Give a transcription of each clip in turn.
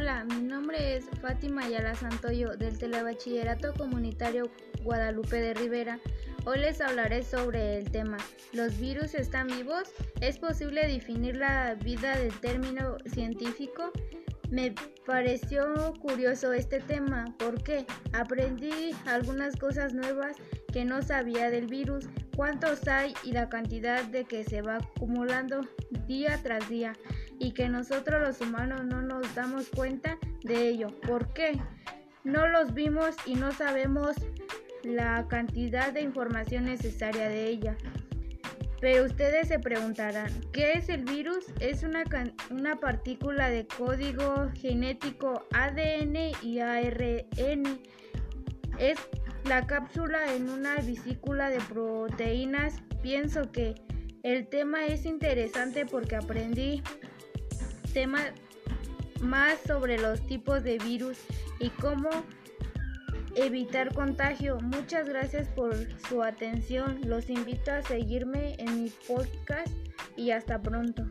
Hola, mi nombre es Fátima Ayala Santoyo del Telebachillerato Comunitario Guadalupe de Rivera. Hoy les hablaré sobre el tema ¿Los virus están vivos? ¿Es posible definir la vida del término científico? Me pareció curioso este tema porque aprendí algunas cosas nuevas que no sabía del virus, cuántos hay y la cantidad de que se va acumulando día tras día y que nosotros los humanos no nos damos cuenta de ello. ¿Por qué? No los vimos y no sabemos la cantidad de información necesaria de ella. Pero ustedes se preguntarán, ¿qué es el virus? Es una, una partícula de código genético ADN y ARN. Es la cápsula en una vesícula de proteínas. Pienso que el tema es interesante porque aprendí tema más sobre los tipos de virus y cómo evitar contagio. Muchas gracias por su atención. Los invito a seguirme en mi podcast y hasta pronto.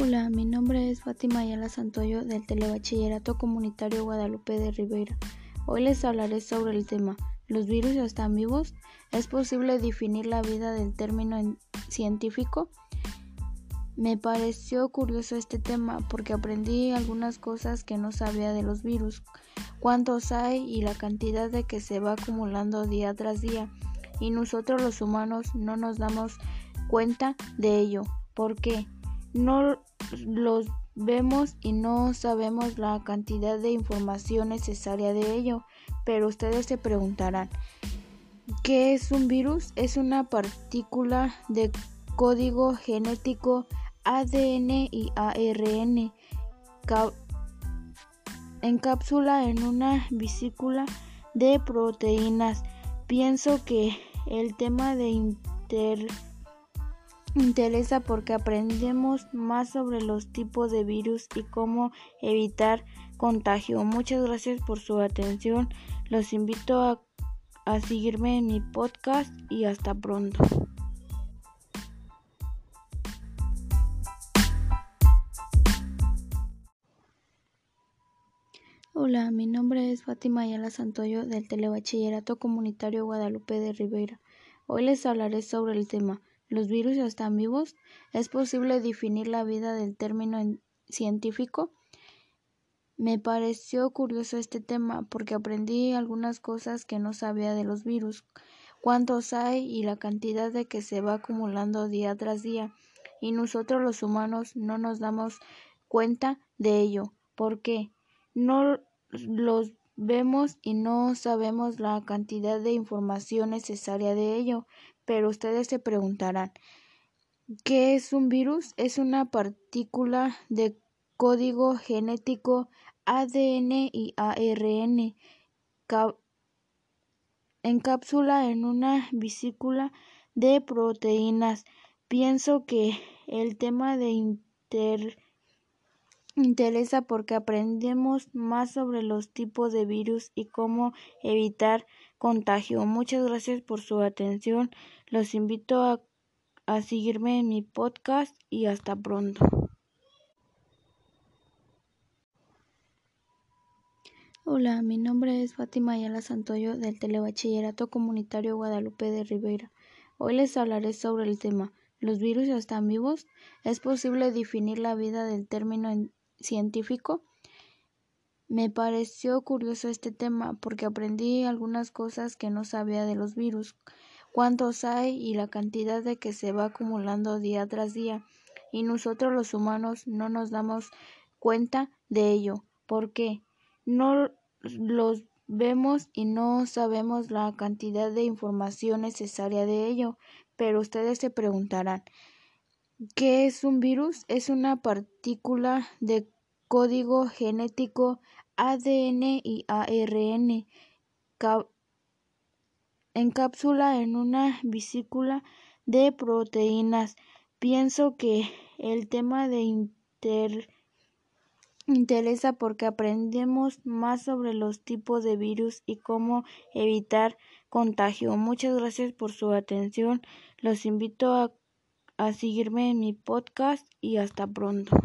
Hola, mi nombre es Fátima Ayala Santoyo del Telebachillerato Comunitario Guadalupe de Rivera. Hoy les hablaré sobre el tema ¿Los virus están vivos? ¿Es posible definir la vida del término científico? Me pareció curioso este tema porque aprendí algunas cosas que no sabía de los virus, cuántos hay y la cantidad de que se va acumulando día tras día y nosotros los humanos no nos damos cuenta de ello. ¿Por qué? No los vemos y no sabemos la cantidad de información necesaria de ello. Pero ustedes se preguntarán, ¿qué es un virus? Es una partícula de código genético ADN y ARN encapsula en una vesícula de proteínas. Pienso que el tema de inter interesa porque aprendemos más sobre los tipos de virus y cómo evitar contagio. Muchas gracias por su atención. Los invito a, a seguirme en mi podcast y hasta pronto. Hola, mi nombre es Fátima Ayala Santoyo del Telebachillerato Comunitario Guadalupe de Rivera. Hoy les hablaré sobre el tema ¿Los virus están vivos? ¿Es posible definir la vida del término científico? Me pareció curioso este tema porque aprendí algunas cosas que no sabía de los virus, cuántos hay y la cantidad de que se va acumulando día tras día, y nosotros los humanos no nos damos cuenta de ello. ¿Por qué? No los vemos y no sabemos la cantidad de información necesaria de ello, pero ustedes se preguntarán, ¿qué es un virus? Es una partícula de código genético ADN y ARN encapsula en una vesícula de proteínas. Pienso que el tema de inter interesa porque aprendemos más sobre los tipos de virus y cómo evitar contagio. Muchas gracias por su atención. Los invito a, a seguirme en mi podcast y hasta pronto. Hola, mi nombre es Fátima Ayala Santoyo del Telebachillerato Comunitario Guadalupe de Rivera. Hoy les hablaré sobre el tema ¿Los virus están vivos? ¿Es posible definir la vida del término científico? Me pareció curioso este tema porque aprendí algunas cosas que no sabía de los virus, cuántos hay y la cantidad de que se va acumulando día tras día, y nosotros los humanos no nos damos cuenta de ello. ¿Por qué? No los vemos y no sabemos la cantidad de información necesaria de ello, pero ustedes se preguntarán, ¿qué es un virus? Es una partícula de código genético ADN y ARN encapsula en una vesícula de proteínas. Pienso que el tema de inter interesa porque aprendemos más sobre los tipos de virus y cómo evitar contagio. Muchas gracias por su atención. Los invito a, a seguirme en mi podcast y hasta pronto.